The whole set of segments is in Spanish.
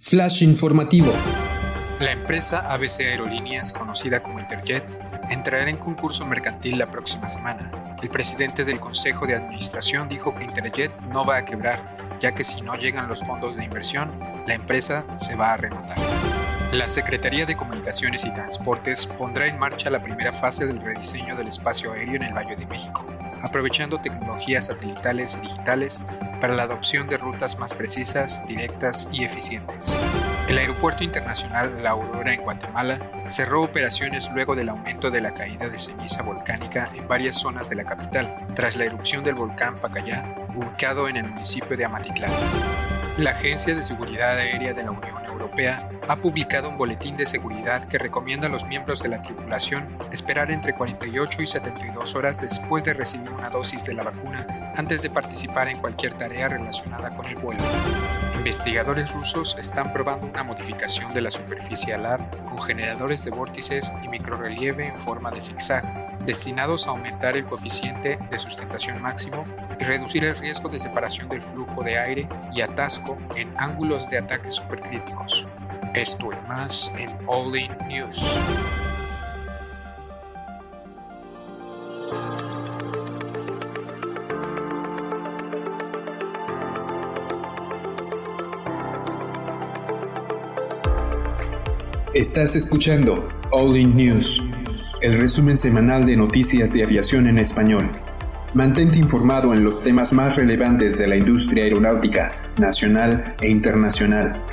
Flash informativo. La empresa ABC Aerolíneas, conocida como Interjet, entrará en concurso mercantil la próxima semana. El presidente del Consejo de Administración dijo que Interjet no va a quebrar, ya que si no llegan los fondos de inversión, la empresa se va a rematar. La Secretaría de Comunicaciones y Transportes pondrá en marcha la primera fase del rediseño del espacio aéreo en el Valle de México, aprovechando tecnologías satelitales y digitales para la adopción de rutas más precisas, directas y eficientes. El Aeropuerto Internacional La Aurora en Guatemala cerró operaciones luego del aumento de la caída de ceniza volcánica en varias zonas de la capital, tras la erupción del volcán Pacayá, ubicado en el municipio de Amatitlán. La Agencia de Seguridad Aérea de la Unión Ha publicado un boletín de seguridad que recomienda a los miembros de la tripulación esperar entre 48 y 72 horas después de recibir una dosis de la vacuna antes de participar en cualquier tarea relacionada con el vuelo. Investigadores rusos están probando una modificación de la superficie alar con generadores de vórtices y microrelieve en forma de zigzag, destinados a aumentar el coeficiente de sustentación máximo y reducir el riesgo de separación del flujo de aire y atasco en ángulos de ataque supercríticos. Esto y más en All In News. Estás escuchando All In News, el resumen semanal de noticias de aviación en español. Mantente informado en los temas más relevantes de la industria aeronáutica, nacional e internacional.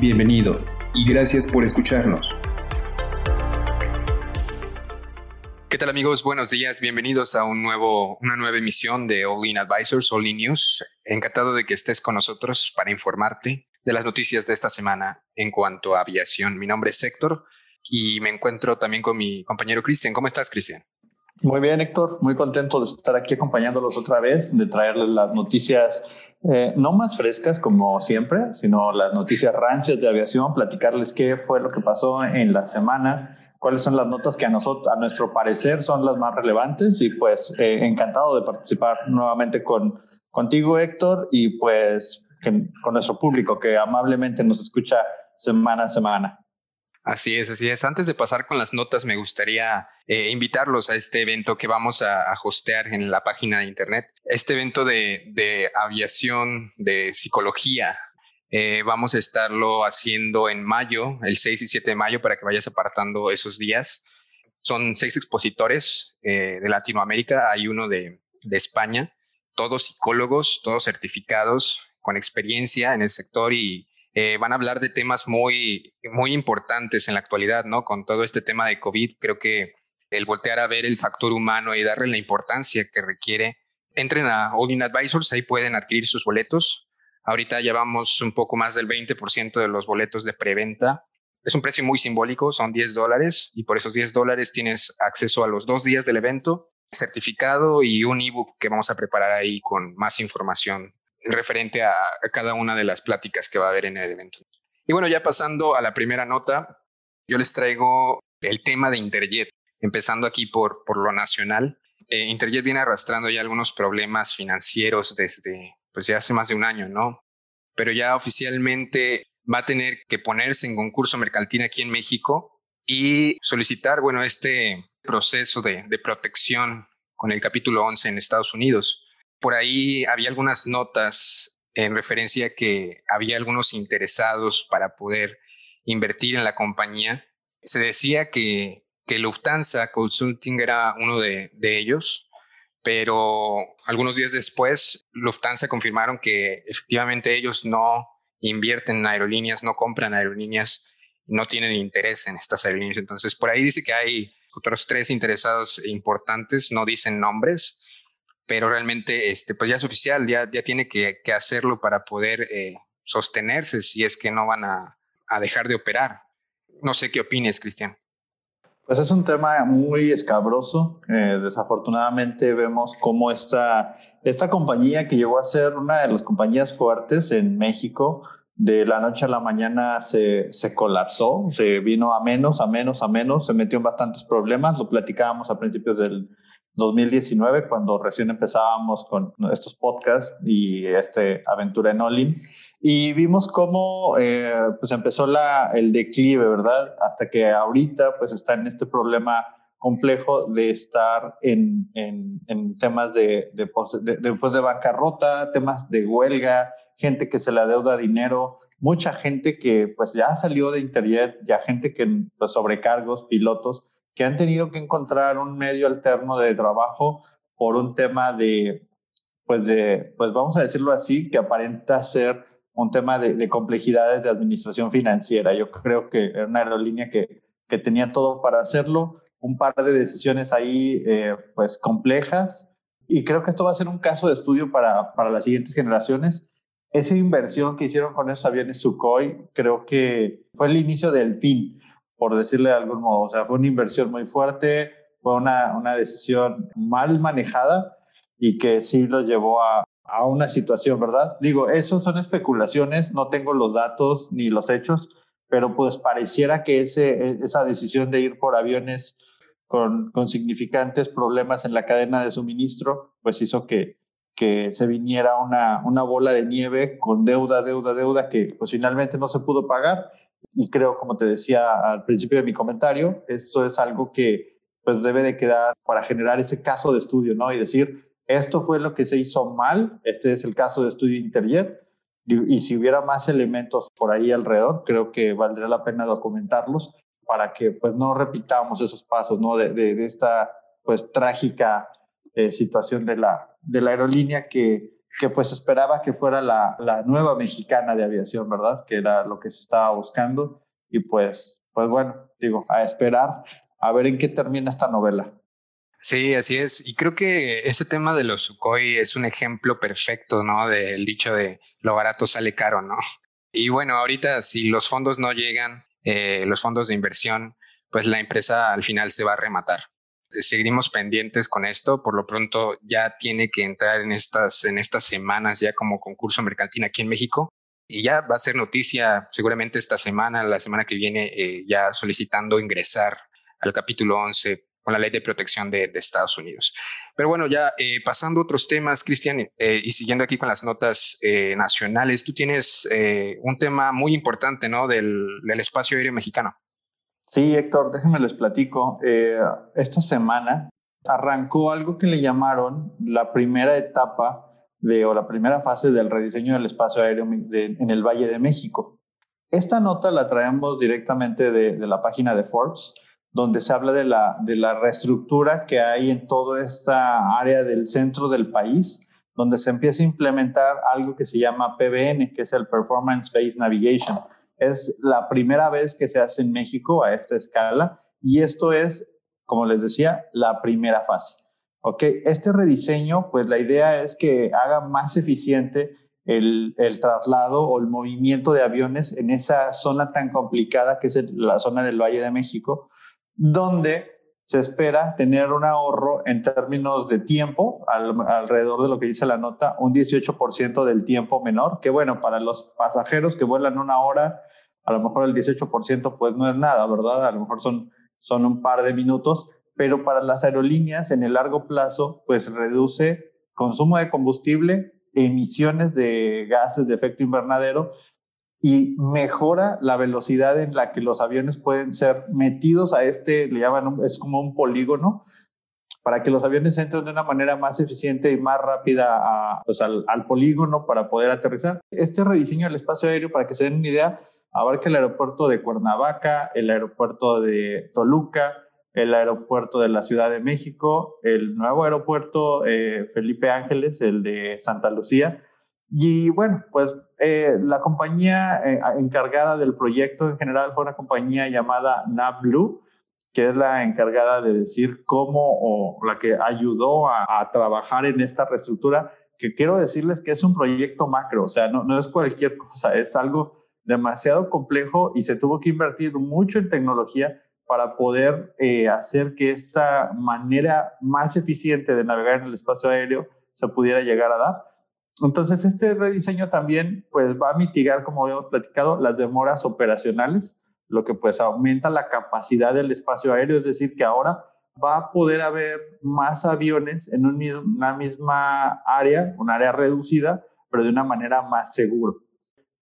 Bienvenido y gracias por escucharnos. ¿Qué tal amigos? Buenos días, bienvenidos a un nuevo, una nueva emisión de All In Advisors, All In News. Encantado de que estés con nosotros para informarte de las noticias de esta semana en cuanto a aviación. Mi nombre es Héctor y me encuentro también con mi compañero Cristian. ¿Cómo estás, Cristian? Muy bien, Héctor. Muy contento de estar aquí acompañándolos otra vez, de traerles las noticias eh, no más frescas como siempre, sino las noticias rancias de aviación, platicarles qué fue lo que pasó en la semana, cuáles son las notas que a nosotros, a nuestro parecer, son las más relevantes y pues eh, encantado de participar nuevamente con contigo, Héctor, y pues con nuestro público que amablemente nos escucha semana a semana. Así es, así es. Antes de pasar con las notas, me gustaría eh, invitarlos a este evento que vamos a, hostear en la página de internet. Este evento de, aviación, de psicología, eh, vamos a estarlo haciendo en mayo, el 6 y 7 de mayo, para que vayas apartando esos días. Son seis expositores eh, de Latinoamérica, hay uno de, de España, todos psicólogos, todos certificados, con experiencia en el sector y eh, van a hablar de temas muy, muy importantes en la actualidad, ¿no? Con todo este tema de COVID, creo que el voltear a ver el factor humano y darle la importancia que requiere. Entren a In Advisors, ahí pueden adquirir sus boletos. Ahorita llevamos un poco más del 20% de los boletos de preventa. Es un precio muy simbólico, son 10 dólares y por esos 10 dólares tienes acceso a los dos días del evento, certificado y un ebook que vamos a preparar ahí con más información referente a, cada una de las pláticas que va a haber en el evento. Y bueno, ya pasando a la primera nota, yo les traigo el tema de Interjet, empezando aquí por, por lo nacional. Eh, Interjet viene arrastrando ya algunos problemas financieros desde, pues ya hace más de un año, ¿no? Pero ya oficialmente va a tener que ponerse en concurso mercantil aquí en México y solicitar, bueno, este proceso de, de protección con el capítulo 11 en Estados Unidos por ahí había algunas notas en referencia a que había algunos interesados para poder invertir en la compañía. Se decía que, que Lufthansa Consulting era uno de, de ellos, pero algunos días después Lufthansa confirmaron que efectivamente ellos no invierten en aerolíneas, no compran aerolíneas, no tienen interés en estas aerolíneas. Entonces, por ahí dice que hay otros tres interesados importantes, no dicen nombres, pero realmente este, pues ya es oficial, ya, ya tiene que, que hacerlo para poder eh, sostenerse si es que no van a, a, dejar de operar. No sé qué opines, Cristian. Pues es un tema muy escabroso. Eh, desafortunadamente vemos cómo esta, esta compañía que llegó a ser una de las compañías fuertes en México, de la noche a la mañana se, se colapsó, se vino a menos, a menos, a menos, se metió en bastantes problemas. Lo platicábamos a principios del, 2019, cuando recién empezábamos con estos podcasts y esta aventura en Olin. y vimos cómo eh, pues empezó la, el declive, ¿verdad? Hasta que ahorita pues está en este problema complejo de estar en, en, en temas de, de, de, pues, de, bancarrota, temas de huelga, gente que se le adeuda dinero, mucha gente que pues ya salió de Interjet, ya gente que pues, sobrecargos, pilotos, que han tenido que encontrar un medio alterno de trabajo por un tema de, pues de, pues vamos a decirlo así, que aparenta ser un tema de, de complejidades de administración financiera. Yo creo que era una aerolínea que, que tenía todo para hacerlo, un par de decisiones ahí eh, pues complejas y creo que esto va a ser un caso de estudio para, para las siguientes generaciones. Esa inversión que hicieron con esos aviones Sukhoi creo que fue el inicio del fin, por decirle de algún modo. O sea, fue una inversión muy fuerte, fue una, una decisión mal manejada y que sí lo llevó a, a una situación, ¿verdad? Digo, eso son especulaciones, no tengo los datos ni los hechos, pero pues pareciera que ese, esa decisión de ir por aviones con, con, significantes problemas en la cadena de suministro, pues hizo que, que se viniera una, una bola de nieve con deuda, deuda, deuda que pues finalmente no se pudo pagar. Y creo, como te decía al principio de mi comentario, esto es algo que pues debe de quedar para generar ese caso de estudio, ¿no? Y decir, esto fue lo que se hizo mal, este es el caso de estudio Interjet, y, y si hubiera más elementos por ahí alrededor, creo que valdría la pena documentarlos para que pues no repitamos esos pasos, ¿no? De, de, esta pues trágica eh, situación de la, de la aerolínea que, que pues esperaba que fuera la, la, nueva mexicana de aviación, ¿verdad? Que era lo que se estaba buscando y pues, pues bueno, digo, a esperar a ver en qué termina esta novela. Sí, así es. Y creo que ese tema de los Sukhoi es un ejemplo perfecto, ¿no? Del dicho de lo barato sale caro, ¿no? Y bueno, ahorita si los fondos no llegan, eh, los fondos de inversión, pues la empresa al final se va a rematar. Eh, seguimos pendientes con esto. Por lo pronto ya tiene que entrar en estas, en estas semanas ya como concurso mercantil aquí en México. Y ya va a ser noticia seguramente esta semana, la semana que viene, eh, ya solicitando ingresar al capítulo 11 con la ley de protección de, Estados Unidos. Pero bueno, ya eh, pasando a otros temas, Cristian, eh, y siguiendo aquí con las notas nacionales, tú tienes un tema muy importante, ¿no? Del, espacio aéreo mexicano. Sí, Héctor, déjenme les platico. Eh, esta semana arrancó algo que le llamaron la primera etapa de, o la primera fase del rediseño del espacio aéreo de, en el Valle de México. Esta nota la traemos directamente de, de la página de Forbes donde se habla de la, de la reestructura que hay en toda esta área del centro del país, donde se empieza a implementar algo que se llama PBN, que es el Performance Based Navigation. Es la primera vez que se hace en México a esta escala y esto es, como les decía, la primera fase. ¿Ok? Este rediseño, pues la idea es que haga más eficiente el, el, traslado o el movimiento de aviones en esa zona tan complicada que es la zona del Valle de México, donde se espera tener un ahorro en términos de tiempo, al, alrededor de lo que dice la nota, un 18% del tiempo menor, que bueno, para los pasajeros que vuelan una hora, a lo mejor el 18% pues no es nada, ¿verdad? A lo mejor son, son un par de minutos, pero para las aerolíneas en el largo plazo pues reduce consumo de combustible, emisiones de gases de efecto invernadero y mejora la velocidad en la que los aviones pueden ser metidos a este, le llaman, es como un polígono, para que los aviones entren de una manera más eficiente y más rápida pues al, al, polígono para poder aterrizar. Este rediseño del espacio aéreo, para que se den una idea, abarca el aeropuerto de Cuernavaca, el aeropuerto de Toluca, el aeropuerto de la Ciudad de México, el nuevo aeropuerto eh, Felipe Ángeles, el de Santa Lucía, y bueno, pues eh, la compañía eh, encargada del proyecto en general fue una compañía llamada NavBlue, que es la encargada de decir cómo o la que ayudó a, a, trabajar en esta reestructura, que quiero decirles que es un proyecto macro, o sea, no, no es cualquier cosa, es algo demasiado complejo y se tuvo que invertir mucho en tecnología para poder eh, hacer que esta manera más eficiente de navegar en el espacio aéreo se pudiera llegar a dar. Entonces, este rediseño también pues, va a mitigar, como habíamos platicado, las demoras operacionales, lo que pues aumenta la capacidad del espacio aéreo, es decir, que ahora va a poder haber más aviones en un una misma área, un área reducida, pero de una manera más segura.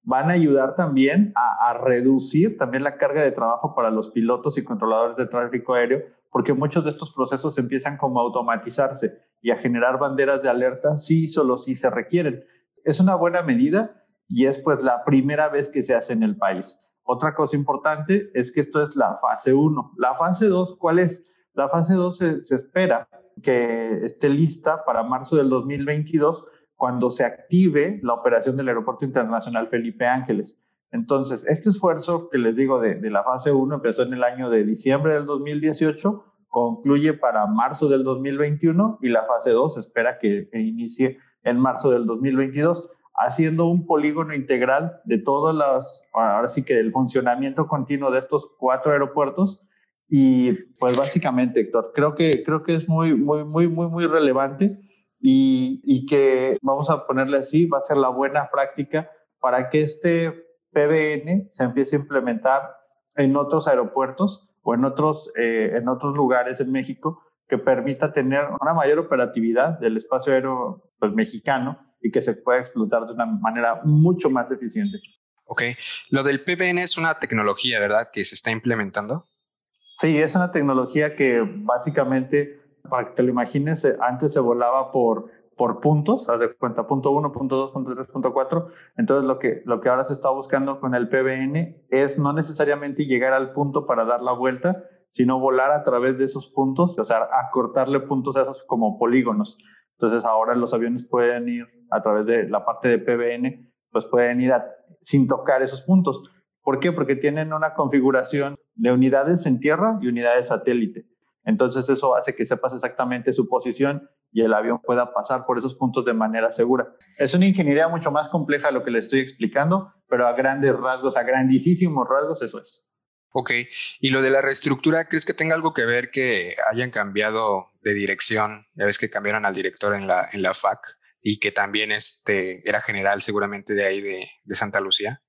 van a ayudar también a, a, reducir también la carga de trabajo para los pilotos y controladores de tráfico aéreo, porque muchos de estos procesos empiezan como a automatizarse y a generar banderas de alerta si solo si se requieren. Es una buena medida y es pues la primera vez que se hace en el país. Otra cosa importante es que esto es la fase 1. La fase 2, ¿cuál es? La fase 2 se, se espera que esté lista para marzo del 2022 cuando se active la operación del Aeropuerto Internacional Felipe Ángeles. Entonces, este esfuerzo que les digo de, de, la fase 1 empezó en el año de diciembre del 2018, concluye para marzo del 2021 y la fase 2 espera que inicie en marzo del 2022, haciendo un polígono integral de todas las, ahora sí que el funcionamiento continuo de estos cuatro aeropuertos. Y pues básicamente, Héctor, creo que, creo que es muy, muy, muy, muy, muy relevante y, que vamos a ponerle así, va a ser la buena práctica para que este PBN se empiece a implementar en otros aeropuertos o en otros, eh, en otros lugares en México que permita tener una mayor operatividad del espacio aéreo pues, mexicano y que se pueda explotar de una manera mucho más eficiente. Ok, lo del PBN es una tecnología, ¿verdad? Que se está implementando. Sí, es una tecnología que básicamente para que te lo imagines, eh, antes se volaba por, por puntos, haz de cuenta, punto 1, punto 2, punto 3, punto 4. Entonces, lo que, lo que ahora se está buscando con el PBN es no necesariamente llegar al punto para dar la vuelta, sino volar a través de esos puntos, o sea, acortarle puntos a esos como polígonos. Entonces, ahora los aviones pueden ir a través de la parte de PBN, pues pueden ir sin tocar esos puntos. ¿Por qué? Porque tienen una configuración de unidades en tierra y unidades satélite. Entonces eso hace que sepas exactamente su posición y el avión pueda pasar por esos puntos de manera segura. Es una ingeniería mucho más compleja lo que le estoy explicando, pero a grandes rasgos, a grandísimos rasgos, eso es. Ok, y lo de la reestructura, ¿crees que tenga algo que ver que hayan cambiado de dirección? Ya ves que cambiaron al director en la, en la FAC y que también este, era general seguramente de ahí de, de Santa Lucía.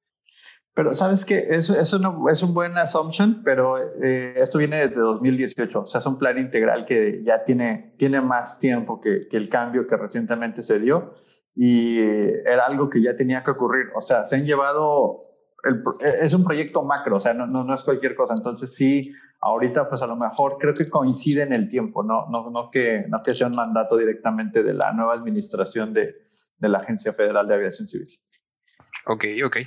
Pero sabes que eso, no, es un buen assumption, pero eh, esto viene desde 2018. O sea, es un plan integral que ya tiene, tiene más tiempo que, que el cambio que recientemente se dio y era algo que ya tenía que ocurrir. O sea, se han llevado, el, es un proyecto macro, o sea, no, no, no, es cualquier cosa. Entonces sí, ahorita pues a lo mejor creo que coincide en el tiempo, no, no, no, que, no que sea un mandato directamente de la nueva administración de, de la Agencia Federal de Aviación Civil. Ok, ok.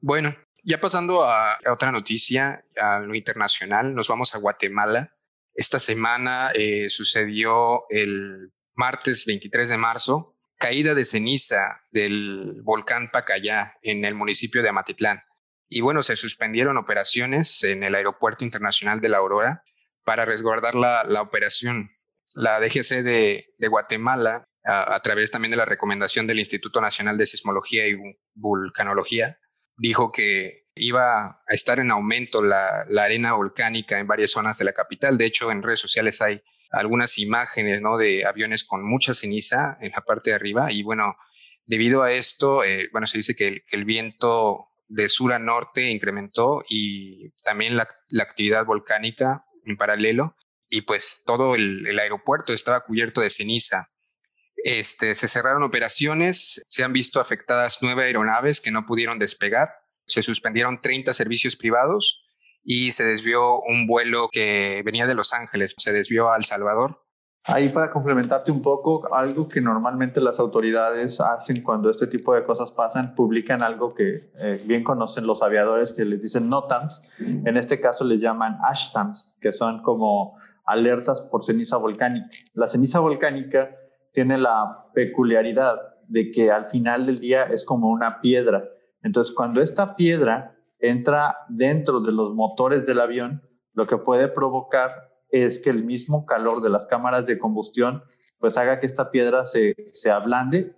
Bueno, ya pasando a, otra noticia, a lo internacional, nos vamos a Guatemala. Esta semana eh, sucedió el martes 23 de marzo, caída de ceniza del volcán Pacayá en el municipio de Amatitlán. Y bueno, se suspendieron operaciones en el Aeropuerto Internacional de La Aurora para resguardar la, operación. La DGC de, Guatemala, a, través también de la recomendación del Instituto Nacional de Sismología y Vulcanología, dijo que iba a estar en aumento la, arena volcánica en varias zonas de la capital. De hecho, en redes sociales hay algunas imágenes ¿no? de aviones con mucha ceniza en la parte de arriba. Y bueno, debido a esto, eh, bueno, se dice que el, viento de sur a norte incrementó y también la, actividad volcánica en paralelo. Y pues todo el, el aeropuerto estaba cubierto de ceniza. Este, se cerraron operaciones, se han visto afectadas nueve aeronaves que no pudieron despegar, se suspendieron 30 servicios privados y se desvió un vuelo que venía de Los Ángeles, se desvió a El Salvador. Ahí para complementarte un poco, algo que normalmente las autoridades hacen cuando este tipo de cosas pasan, publican algo que eh, bien conocen los aviadores que les dicen NOTAMs, en este caso les llaman ASHTAMs, que son como alertas por ceniza volcánica. La ceniza volcánica tiene la peculiaridad de que al final del día es como una piedra. Entonces, cuando esta piedra entra dentro de los motores del avión, lo que puede provocar es que el mismo calor de las cámaras de combustión pues haga que esta piedra se, se ablande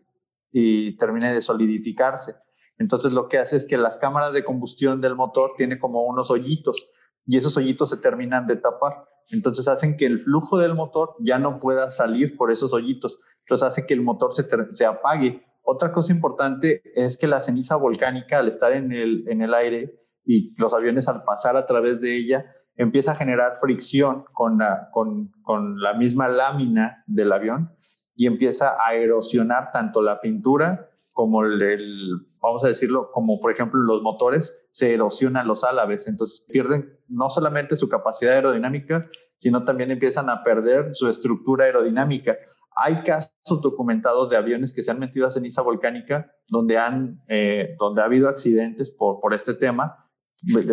y termine de solidificarse. Entonces lo que hace es que las cámaras de combustión del motor tiene como unos hoyitos y esos hoyitos se terminan de tapar. Entonces hacen que el flujo del motor ya no pueda salir por esos hoyitos entonces hace que el motor se, se apague. Otra cosa importante es que la ceniza volcánica, al estar en el, en el aire y los aviones al pasar a través de ella, empieza a generar fricción con la, con, con la misma lámina del avión y empieza a erosionar tanto la pintura como el, vamos a decirlo, como por ejemplo los motores, se erosionan los álabes, entonces pierden no solamente su capacidad aerodinámica, sino también empiezan a perder su estructura aerodinámica. Hay casos documentados de aviones que se han metido a ceniza volcánica donde, han, eh, donde ha habido accidentes por, por este tema,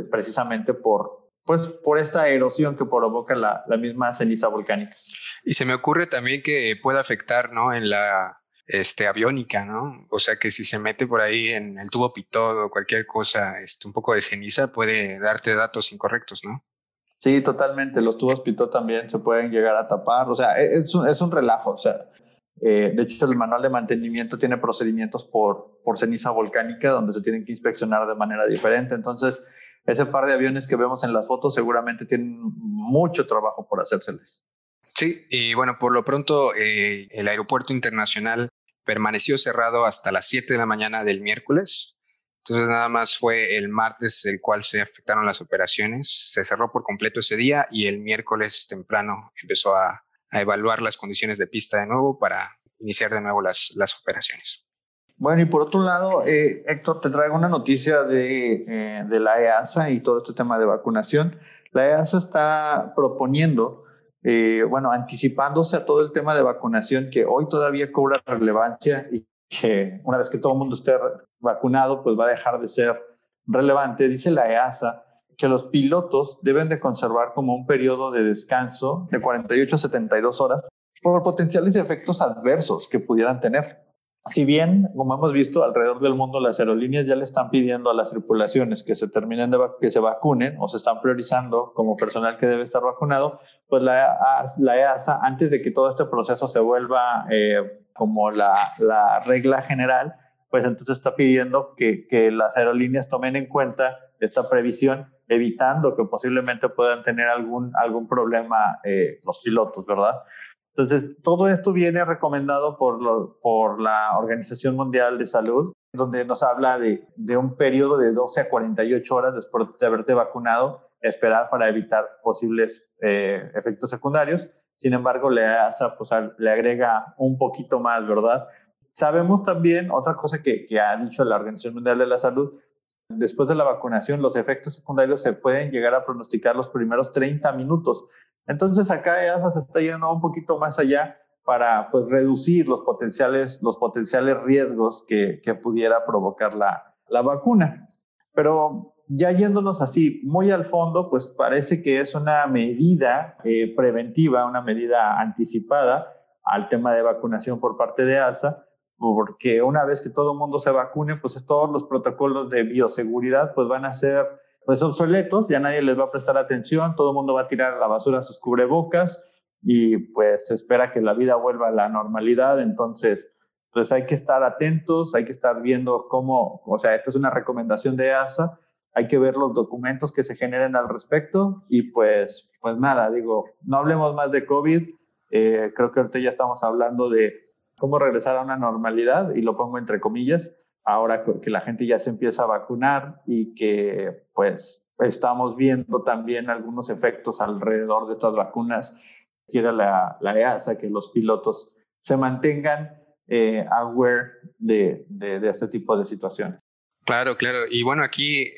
precisamente por, pues, por esta erosión que provoca la, la misma ceniza volcánica. Y se me ocurre también que puede afectar, ¿no? En la este, aviónica, ¿no? O sea que si se mete por ahí en el tubo pitot o cualquier cosa, este, un poco de ceniza puede darte datos incorrectos, ¿no? Sí, totalmente. Los tubos pitot también se pueden llegar a tapar. O sea, e, es un, es un relajo. O sea, eh, de hecho, el manual de mantenimiento tiene procedimientos por, por ceniza volcánica donde se tienen que inspeccionar de manera diferente. Entonces, ese par de aviones que vemos en las fotos seguramente tienen mucho trabajo por hacérseles. Sí, y bueno, por lo pronto eh, el aeropuerto internacional permaneció cerrado hasta las 7 de la mañana del miércoles. Entonces nada más fue el martes el cual se afectaron las operaciones. Se cerró por completo ese día y el miércoles temprano empezó a, evaluar las condiciones de pista de nuevo para iniciar de nuevo las, las operaciones. Bueno, y por otro lado, eh, Héctor, te traigo una noticia de, eh, de la EASA y todo este tema de vacunación. La EASA está proponiendo eh, bueno, anticipándose a todo el tema de vacunación que hoy todavía cobra relevancia y que una vez que todo el mundo esté vacunado, pues va a dejar de ser relevante, dice la EASA que los pilotos deben de conservar como un periodo de descanso de 48 a 72 horas por potenciales efectos adversos que pudieran tener. Si bien, como hemos visto alrededor del mundo, las aerolíneas ya le están pidiendo a las tripulaciones que se terminen de que se vacunen o se están priorizando como personal que debe estar vacunado, pues la, la EASA, antes de que todo este proceso se vuelva eh, como la, la, regla general, pues entonces está pidiendo que, que las aerolíneas tomen en cuenta esta previsión, evitando que posiblemente puedan tener algún, algún problema eh, los pilotos, ¿verdad? Entonces, todo esto viene recomendado por, por la Organización Mundial de Salud, donde nos habla de, de, un periodo de 12 a 48 horas después de haberte vacunado, esperar para evitar posibles eh, efectos secundarios. Sin embargo, le, pues, le agrega un poquito más, ¿verdad? Sabemos también otra cosa que, que ha dicho la Organización Mundial de la Salud, después de la vacunación, los efectos secundarios se pueden llegar a pronosticar los primeros 30 minutos. Entonces acá EASA se está yendo un poquito más allá para pues, reducir los potenciales, los potenciales riesgos que, que pudiera provocar la, la vacuna. Pero ya yéndonos así muy al fondo, pues parece que es una medida eh, preventiva, una medida anticipada al tema de vacunación por parte de ASA, porque una vez que todo el mundo se vacune, pues todos los protocolos de bioseguridad pues van a ser pues obsoletos, ya nadie les va a prestar atención, todo el mundo va a tirar a la basura sus cubrebocas y pues se espera que la vida vuelva a la normalidad, entonces pues hay que estar atentos, hay que estar viendo cómo, o sea, esta es una recomendación de ASA, hay que ver los documentos que se generen al respecto y pues, pues nada, digo, no hablemos más de COVID, eh, creo que ahorita ya estamos hablando de cómo regresar a una normalidad y lo pongo entre comillas, ahora que la gente ya se empieza a vacunar y que pues estamos viendo también algunos efectos alrededor de estas vacunas. Quiere la, la EASA que los pilotos se mantengan eh, aware de, de, de, este tipo de situaciones. Claro, claro. Y bueno, aquí,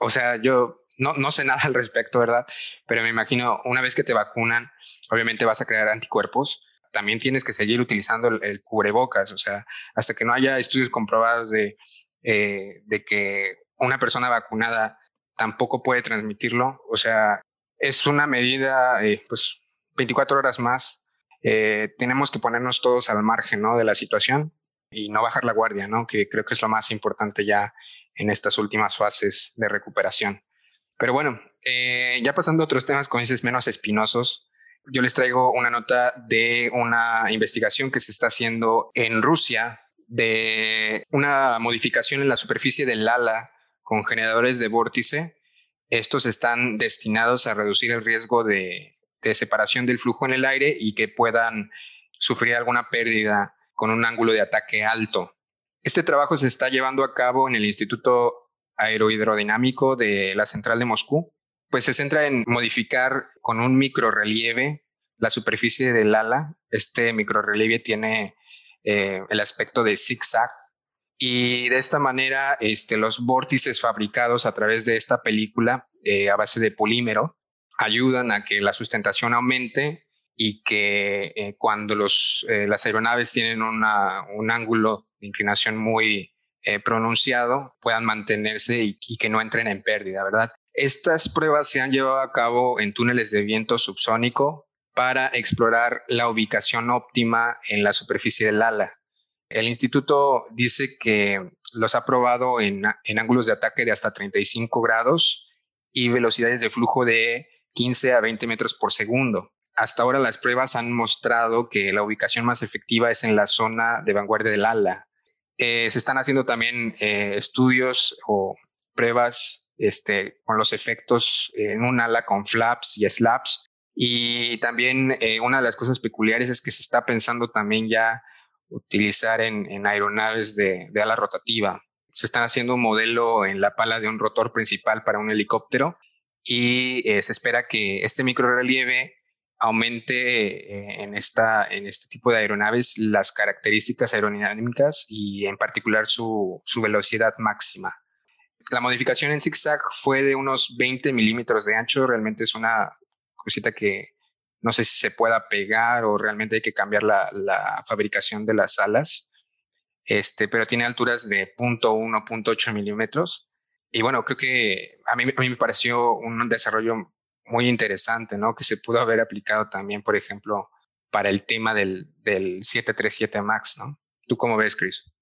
o sea, yo no, no sé nada al respecto, ¿verdad? Pero me imagino, una vez que te vacunan, obviamente vas a crear anticuerpos también tienes que seguir utilizando el, cubrebocas, o sea, hasta que no haya estudios comprobados de, eh, de que una persona vacunada tampoco puede transmitirlo, o sea, es una medida, eh, pues, 24 horas más. Eh, tenemos que ponernos todos al margen, ¿no? De la situación y no bajar la guardia, ¿no? Que creo que es lo más importante ya en estas últimas fases de recuperación. Pero bueno, ya pasando a otros temas, como dices, menos espinosos, yo les traigo una nota de una investigación que se está haciendo en Rusia de una modificación en la superficie del ala con generadores de vórtice. Estos están destinados a reducir el riesgo de, separación del flujo en el aire y que puedan sufrir alguna pérdida con un ángulo de ataque alto. Este trabajo se está llevando a cabo en el Instituto Aerohidrodinámico de la Central de Moscú pues se centra en modificar con un microrelieve la superficie del ala. Este microrelieve tiene eh, el aspecto de zigzag Y de esta manera, este, los vórtices fabricados a través de esta película eh, a base de polímero ayudan a que la sustentación aumente y que eh, cuando las aeronaves tienen un ángulo de inclinación muy pronunciado puedan mantenerse y, y, que no entren en pérdida, ¿verdad? Estas pruebas se han llevado a cabo en túneles de viento subsónico para explorar la ubicación óptima en la superficie del ala. El instituto dice que los ha probado en, ángulos de ataque de hasta 35 grados y velocidades de flujo de 15 a 20 metros por segundo. Hasta ahora las pruebas han mostrado que la ubicación más efectiva es en la zona de vanguardia del ala. Eh, se están haciendo también eh, estudios o pruebas este, con los efectos en un ala con flaps y slaps. Y también eh, una de las cosas peculiares es que se está pensando también ya utilizar en, aeronaves de, ala rotativa. Se están haciendo un modelo en la pala de un rotor principal para un helicóptero y se espera que este microrelieve aumente eh, en, esta, en este tipo de aeronaves las características aerodinámicas y en particular su, su velocidad máxima. La modificación en zigzag fue de unos 20 milímetros de ancho, realmente es una cosita que no sé si se pueda pegar o realmente hay que cambiar la, fabricación de las alas, este, pero tiene alturas de 0.1, 0.8 milímetros. Y bueno, creo que a mí, a mí me pareció un desarrollo muy interesante, ¿no? Que se pudo haber aplicado también, por ejemplo, para el tema del, del 737 MAX, ¿no? ¿Tú cómo ves, Chris?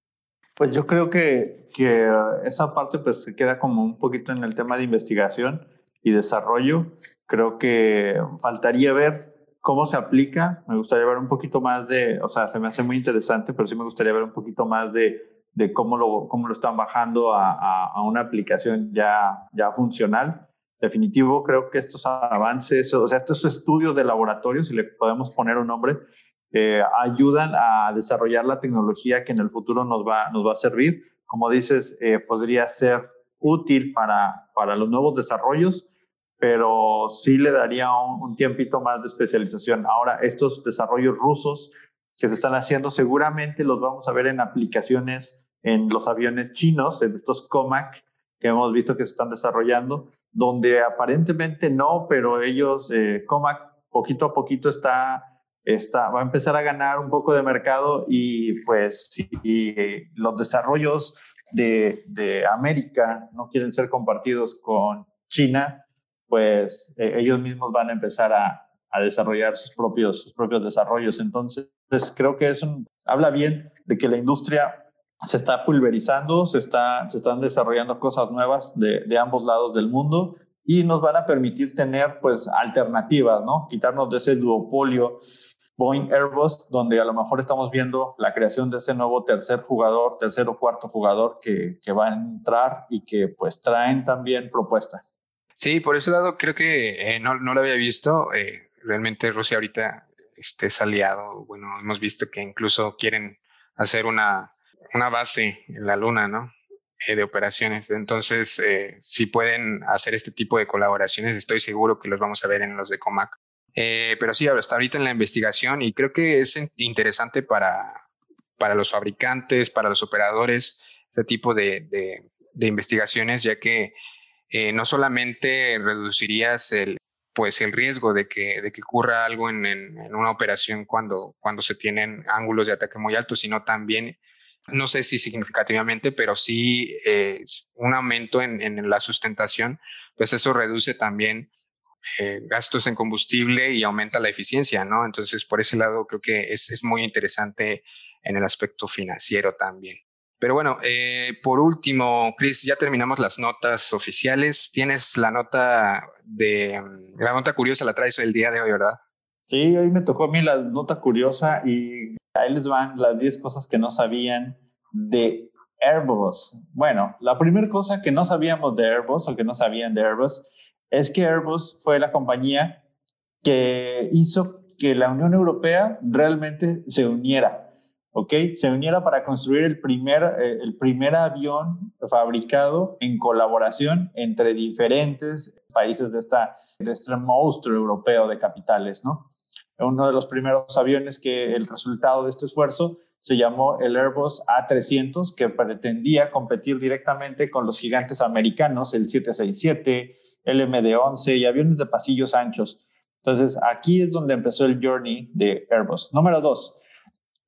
Pues yo creo que, que esa parte pues se queda como un poquito en el tema de investigación y desarrollo. Creo que faltaría ver cómo se aplica. Me gustaría ver un poquito más de, o sea, se me hace muy interesante, pero sí me gustaría ver un poquito más de, de cómo, lo, cómo lo están bajando a, a, una aplicación ya, ya funcional. Definitivo, creo que estos avances, o sea, estos estudios de laboratorio, si le podemos poner un nombre, eh, ayudan a desarrollar la tecnología que en el futuro nos va, nos va a servir. Como dices, eh, podría ser útil para, para los nuevos desarrollos, pero sí le daría un, tiempito más de especialización. Ahora, estos desarrollos rusos que se están haciendo, seguramente los vamos a ver en aplicaciones en los aviones chinos, en estos COMAC que hemos visto que se están desarrollando, donde aparentemente no, pero ellos, eh, COMAC, poquito a poquito está, está, va a empezar a ganar un poco de mercado y pues si los desarrollos de, de América no quieren ser compartidos con China, pues eh, ellos mismos van a empezar a, desarrollar sus propios, sus propios desarrollos. Entonces, creo que es un, habla bien de que la industria se está pulverizando, se, está, se están desarrollando cosas nuevas de, de ambos lados del mundo y nos van a permitir tener pues alternativas, ¿no? Quitarnos de ese duopolio Boeing Airbus, donde a lo mejor estamos viendo la creación de ese nuevo tercer jugador, tercer o cuarto jugador que, que va a entrar y que pues traen también propuestas. Sí, por ese lado creo que eh, no, no, lo había visto. Eh, realmente Rusia ahorita este, es aliado. Bueno, hemos visto que incluso quieren hacer una, una base en la Luna, ¿no? Eh, de operaciones. Entonces, si pueden hacer este tipo de colaboraciones, estoy seguro que los vamos a ver en los de Comac. pero sí, hasta ahorita en la investigación y creo que es interesante para, para los fabricantes, para los operadores, este tipo de, de, investigaciones, ya que eh, no solamente reducirías el, pues el riesgo de que, de que ocurra algo en, en, una operación cuando, cuando se tienen ángulos de ataque muy altos, sino también, no sé si significativamente, pero sí eh, un aumento en, la sustentación, pues eso reduce también eh, gastos en combustible y aumenta la eficiencia, ¿no? Entonces, por ese lado, creo que es, es muy interesante en el aspecto financiero también. Pero bueno, eh, por último, Chris, ya terminamos las notas oficiales. Tienes la nota de la nota curiosa, la traes el día de hoy, ¿verdad? Sí, hoy me tocó a mí la nota curiosa y ahí les van las 10 cosas que no sabían de Airbus. Bueno, la primera cosa que no sabíamos de Airbus o que no sabían de Airbus es que Airbus fue la compañía que hizo que la Unión Europea realmente se uniera ¿ok? Se uniera para construir el primer, eh, el primer avión fabricado en colaboración entre diferentes países de, esta, de este monstruo europeo de capitales, ¿no? Uno de los primeros aviones que el resultado de este esfuerzo se llamó el Airbus A300, que pretendía competir directamente con los gigantes americanos, el 767, el MD-11 y aviones de pasillos anchos. Entonces, aquí es donde empezó el journey de Airbus. Número dos,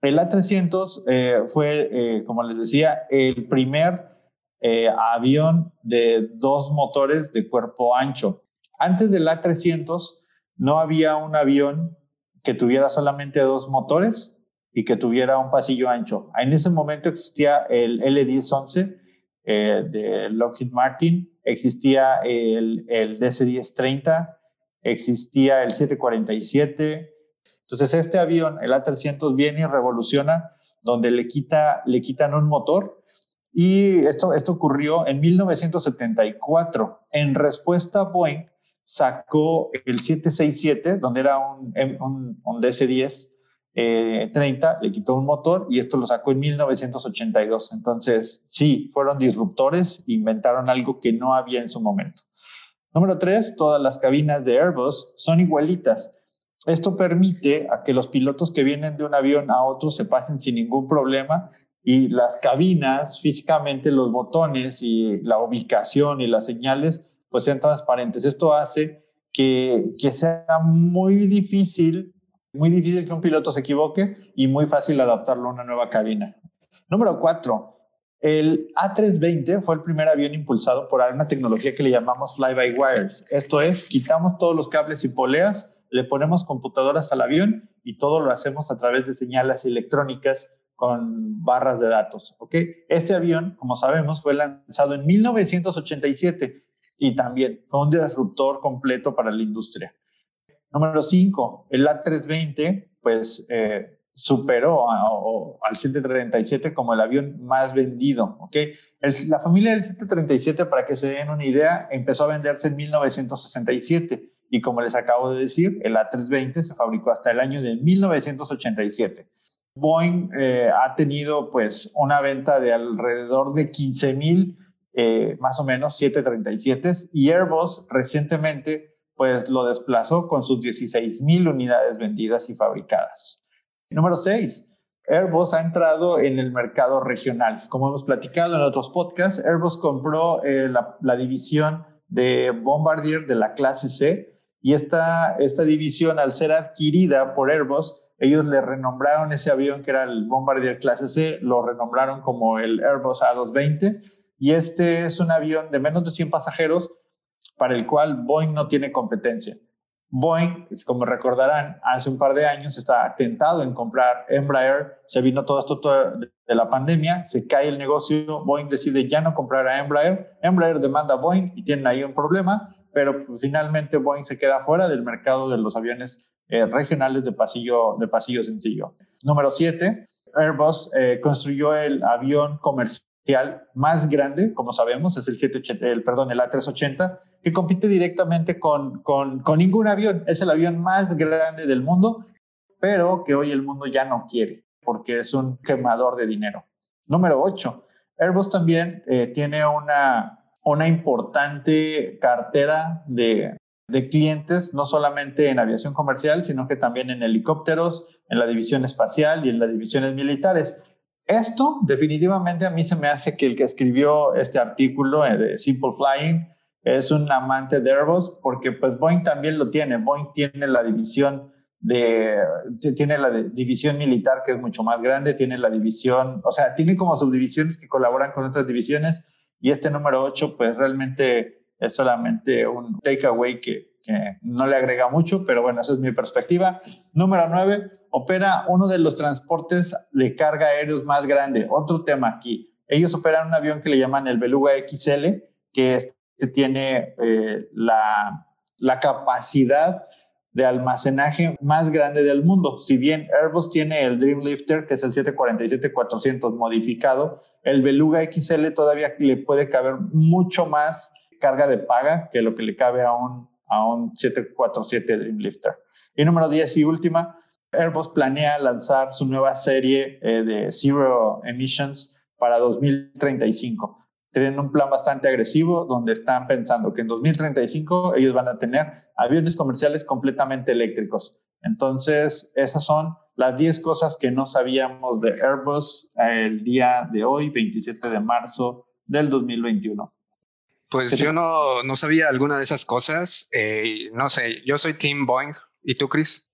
el A300 eh, fue, eh, como les decía, el primer eh, avión de dos motores de cuerpo ancho. Antes del A300 no había un avión que tuviera solamente dos motores y que tuviera un pasillo ancho. En ese momento existía el L1011 de Lockheed Martin, existía el, el DC-1030, existía el 747. Entonces este avión, el A300, viene y revoluciona donde le, quita, le quitan un motor. Y esto, esto ocurrió en 1974. En respuesta, Boeing sacó el 767, donde era un, un, un DC-10 eh, 30, le quitó un motor y esto lo sacó en 1982. Entonces, sí, fueron disruptores, inventaron algo que no había en su momento. Número tres, todas las cabinas de Airbus son igualitas. Esto permite a que los pilotos que vienen de un avión a otro se pasen sin ningún problema y las cabinas, físicamente los botones y la ubicación y las señales, pues sean transparentes. Esto hace que, que sea muy difícil, muy difícil que un piloto se equivoque y muy fácil adaptarlo a una nueva cabina. Número cuatro, el A320 fue el primer avión impulsado por una tecnología que le llamamos fly-by-wires. Esto es, quitamos todos los cables y poleas, le ponemos computadoras al avión y todo lo hacemos a través de señales electrónicas con barras de datos. ¿okay? Este avión, como sabemos, fue lanzado en 1987 y también fue un disruptor completo para la industria. Número 5, el A320, pues eh, superó al 737 como el avión más vendido. ¿okay? la familia del 737, para que se den una idea, empezó a venderse en 1967 y como les acabo de decir, el A320 se fabricó hasta el año de 1987. Boeing eh, ha tenido pues una venta de alrededor de 15 mil, eh, más o menos 737 y Airbus recientemente pues lo desplazó con sus 16 mil unidades vendidas y fabricadas número seis, Airbus ha entrado en el mercado regional. Como hemos platicado en otros podcasts, Airbus compró eh, la, división de Bombardier de la clase C y esta, esta división, al ser adquirida por Airbus, ellos le renombraron ese avión que era el Bombardier clase C, lo renombraron como el Airbus A220 y este es un avión de menos de 100 pasajeros para el cual Boeing no tiene competencia. Boeing, como recordarán, hace un par de años está tentado en comprar Embraer, se vino todo esto de la pandemia, se cae el negocio, Boeing decide ya no comprar a Embraer, Embraer demanda a Boeing y tienen ahí un problema, pero pues, finalmente Boeing se queda fuera del mercado de los aviones eh, regionales de pasillo, de pasillo sencillo. Número 7, Airbus eh, construyó el avión comercial más grande, como sabemos, es el, 780, el, perdón, el A380, que compite directamente con, con, con ningún avión. Es el avión más grande del mundo, pero que hoy el mundo ya no quiere porque es un quemador de dinero. Número 8. Airbus también eh, tiene una, una importante cartera de, de clientes, no solamente en aviación comercial, sino que también en helicópteros, en la división espacial y en las divisiones militares. Esto definitivamente a mí se me hace que el que escribió este artículo eh, de Simple Flying es un amante de Airbus porque pues Boeing también lo tiene. Boeing tiene la división de, tiene la división militar que es mucho más grande, tiene la división, o sea, tiene como subdivisiones que colaboran con otras divisiones y este número 8 pues realmente es solamente un takeaway que, que no le agrega mucho, pero bueno, esa es mi perspectiva. Número 9, opera uno de los transportes de carga aéreos más grande. Otro tema aquí. Ellos operan un avión que le llaman el Beluga XL, que es que tiene eh, la, la capacidad de almacenaje más grande del mundo. Si bien Airbus tiene el Dreamlifter, que es el 747-400 modificado, el Beluga XL todavía le puede caber mucho más carga de paga que lo que le cabe a un, a un 747 Dreamlifter. Y número 10 y última, Airbus planea lanzar su nueva serie eh, de Zero Emissions para 2035 tienen un plan bastante agresivo donde están pensando que en 2035 ellos van a tener aviones comerciales completamente eléctricos. Entonces, esas son las 10 cosas que no sabíamos de Airbus el día de hoy, 27 de marzo del 2021. Pues yo no, no sabía alguna de esas cosas. Eh, no sé, yo soy Team Boeing. ¿Y tú, Chris?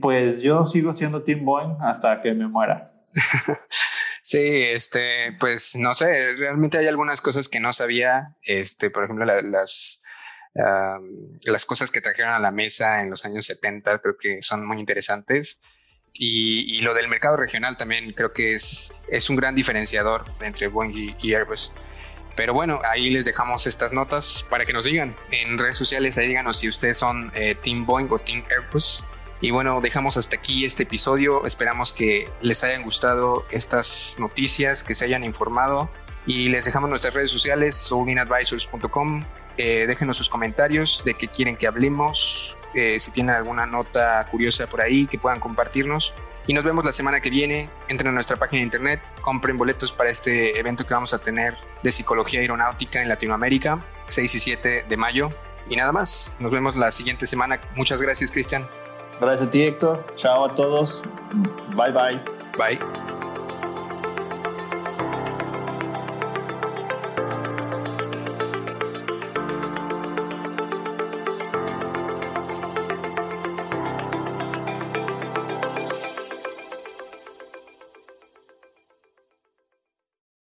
Pues yo sigo siendo Team Boeing hasta que me muera. sí, este, pues no sé, realmente hay algunas cosas que no sabía. Este, por ejemplo, las, las cosas que trajeron a la mesa en los años 70 creo que son muy interesantes. Y, lo del mercado regional también creo que es, es un gran diferenciador entre Boeing y, Airbus. Pero bueno, ahí les dejamos estas notas para que nos digan en redes sociales, ahí díganos si ustedes son eh, Team Boeing o Team Airbus. Y bueno, dejamos hasta aquí este episodio. Esperamos que les hayan gustado estas noticias, que se hayan informado. Y les dejamos nuestras redes sociales, soulinadvisors.com, eh, déjenos sus comentarios de qué quieren que hablemos, eh, si tienen alguna nota curiosa por ahí que puedan compartirnos. Y nos vemos la semana que viene. Entren a nuestra página de internet, compren boletos para este evento que vamos a tener de psicología aeronáutica en Latinoamérica, 6 y 7 de mayo. Y nada más, nos vemos la siguiente semana. Muchas gracias, Cristian. Gracias a ti, Héctor. Chao a todos. Bye bye. Bye.